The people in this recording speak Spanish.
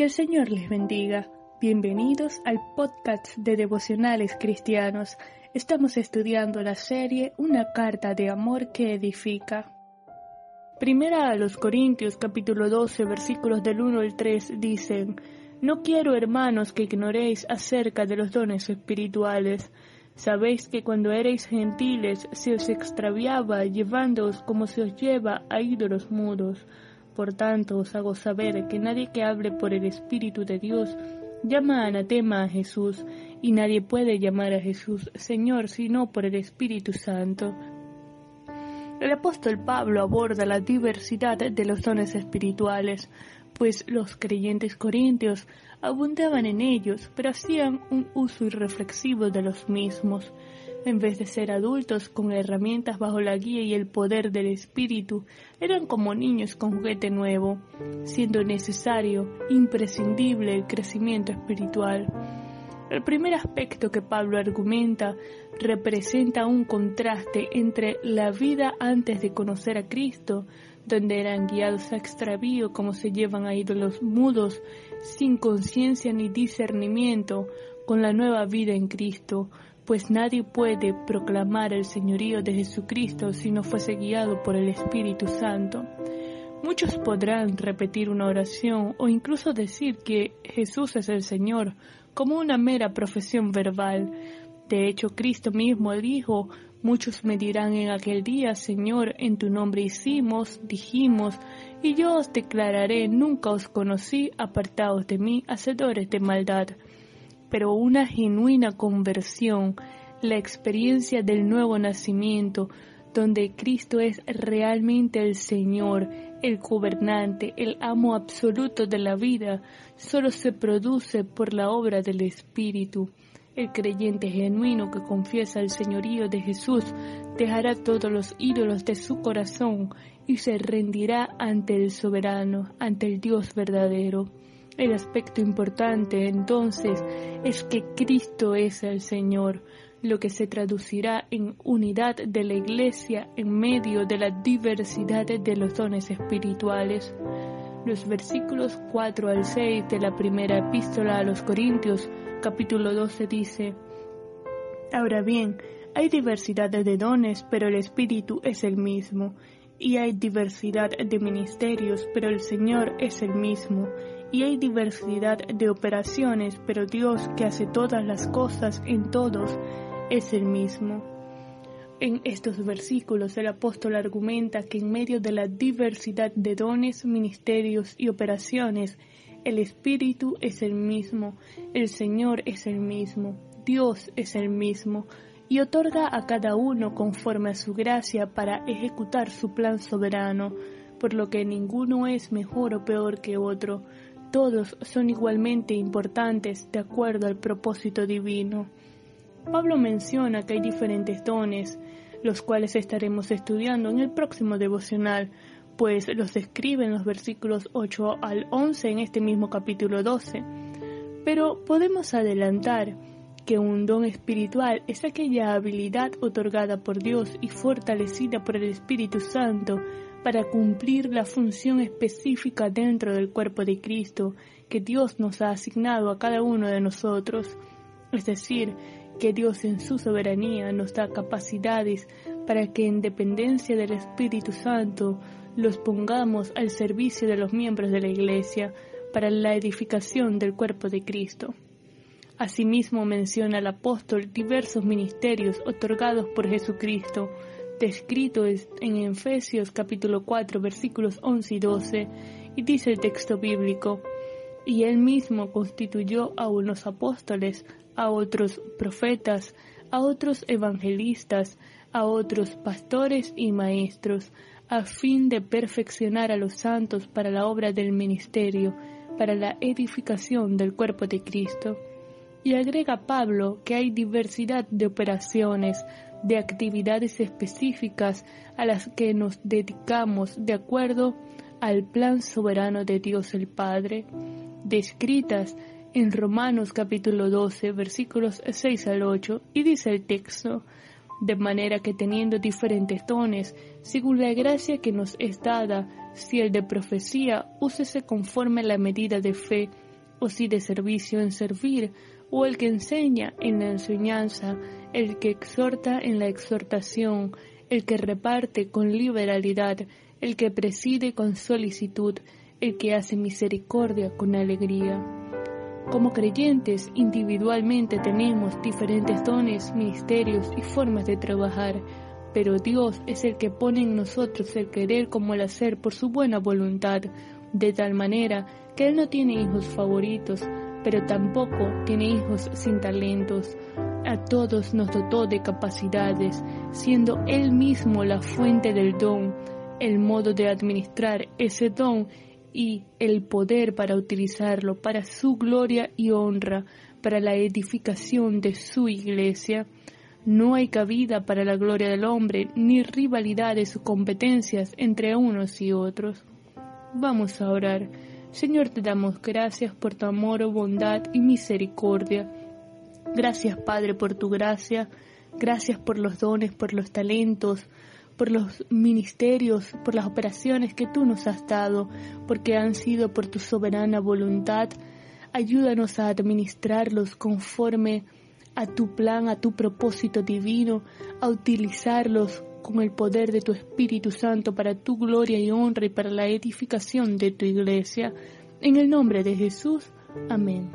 Que el Señor les bendiga. Bienvenidos al podcast de devocionales cristianos. Estamos estudiando la serie Una carta de amor que edifica. Primera a los Corintios capítulo 12 versículos del 1 al 3 dicen, No quiero hermanos que ignoréis acerca de los dones espirituales. Sabéis que cuando erais gentiles se os extraviaba llevándoos como se os lleva a ídolos mudos por tanto, os hago saber que nadie que hable por el Espíritu de Dios llama anatema a Jesús, y nadie puede llamar a Jesús Señor sino por el Espíritu Santo. El apóstol Pablo aborda la diversidad de los dones espirituales, pues los creyentes corintios abundaban en ellos, pero hacían un uso irreflexivo de los mismos. En vez de ser adultos con herramientas bajo la guía y el poder del espíritu, eran como niños con juguete nuevo, siendo necesario, imprescindible el crecimiento espiritual. El primer aspecto que Pablo argumenta representa un contraste entre la vida antes de conocer a Cristo, donde eran guiados a extravío como se llevan a ídolos mudos, sin conciencia ni discernimiento, con la nueva vida en Cristo, pues nadie puede proclamar el señorío de Jesucristo si no fuese guiado por el Espíritu Santo. Muchos podrán repetir una oración o incluso decir que Jesús es el Señor como una mera profesión verbal. De hecho, Cristo mismo dijo, muchos me dirán en aquel día, Señor, en tu nombre hicimos, dijimos, y yo os declararé, nunca os conocí, apartados de mí, hacedores de maldad pero una genuina conversión, la experiencia del nuevo nacimiento, donde Cristo es realmente el Señor, el gobernante, el amo absoluto de la vida, solo se produce por la obra del Espíritu. El creyente genuino que confiesa el señorío de Jesús dejará todos los ídolos de su corazón y se rendirá ante el soberano, ante el Dios verdadero. El aspecto importante entonces es que Cristo es el Señor, lo que se traducirá en unidad de la Iglesia en medio de la diversidad de los dones espirituales. Los versículos 4 al 6 de la primera epístola a los Corintios, capítulo 12, dice, Ahora bien, hay diversidad de dones, pero el Espíritu es el mismo, y hay diversidad de ministerios, pero el Señor es el mismo y hay diversidad de operaciones, pero Dios que hace todas las cosas en todos es el mismo. En estos versículos el apóstol argumenta que en medio de la diversidad de dones, ministerios y operaciones, el Espíritu es el mismo, el Señor es el mismo, Dios es el mismo, y otorga a cada uno conforme a su gracia para ejecutar su plan soberano, por lo que ninguno es mejor o peor que otro, todos son igualmente importantes de acuerdo al propósito divino. Pablo menciona que hay diferentes dones, los cuales estaremos estudiando en el próximo devocional, pues los describe en los versículos 8 al 11 en este mismo capítulo 12. Pero podemos adelantar que un don espiritual es aquella habilidad otorgada por Dios y fortalecida por el Espíritu Santo para cumplir la función específica dentro del cuerpo de Cristo que Dios nos ha asignado a cada uno de nosotros. Es decir, que Dios en su soberanía nos da capacidades para que en dependencia del Espíritu Santo los pongamos al servicio de los miembros de la Iglesia para la edificación del cuerpo de Cristo. Asimismo menciona el apóstol diversos ministerios otorgados por Jesucristo, descrito en Efesios capítulo 4 versículos 11 y 12, y dice el texto bíblico, y él mismo constituyó a unos apóstoles, a otros profetas, a otros evangelistas, a otros pastores y maestros, a fin de perfeccionar a los santos para la obra del ministerio, para la edificación del cuerpo de Cristo. Y agrega Pablo que hay diversidad de operaciones, de actividades específicas a las que nos dedicamos de acuerdo al plan soberano de Dios el Padre, descritas en Romanos capítulo 12 versículos 6 al 8 y dice el texto, de manera que teniendo diferentes dones, según la gracia que nos es dada, si el de profecía, úsese conforme a la medida de fe, o si de servicio en servir, o el que enseña en la enseñanza, el que exhorta en la exhortación, el que reparte con liberalidad, el que preside con solicitud, el que hace misericordia con alegría. Como creyentes, individualmente tenemos diferentes dones, ministerios y formas de trabajar, pero Dios es el que pone en nosotros el querer como el hacer por su buena voluntad, de tal manera que Él no tiene hijos favoritos, pero tampoco tiene hijos sin talentos. A todos nos dotó de capacidades, siendo Él mismo la fuente del don, el modo de administrar ese don y el poder para utilizarlo para su gloria y honra, para la edificación de su iglesia. No hay cabida para la gloria del hombre, ni rivalidades o competencias entre unos y otros. Vamos a orar. Señor, te damos gracias por tu amor, bondad y misericordia. Gracias, Padre, por tu gracia. Gracias por los dones, por los talentos, por los ministerios, por las operaciones que tú nos has dado, porque han sido por tu soberana voluntad. Ayúdanos a administrarlos conforme a tu plan, a tu propósito divino, a utilizarlos con el poder de tu Espíritu Santo para tu gloria y honra y para la edificación de tu iglesia. En el nombre de Jesús. Amén.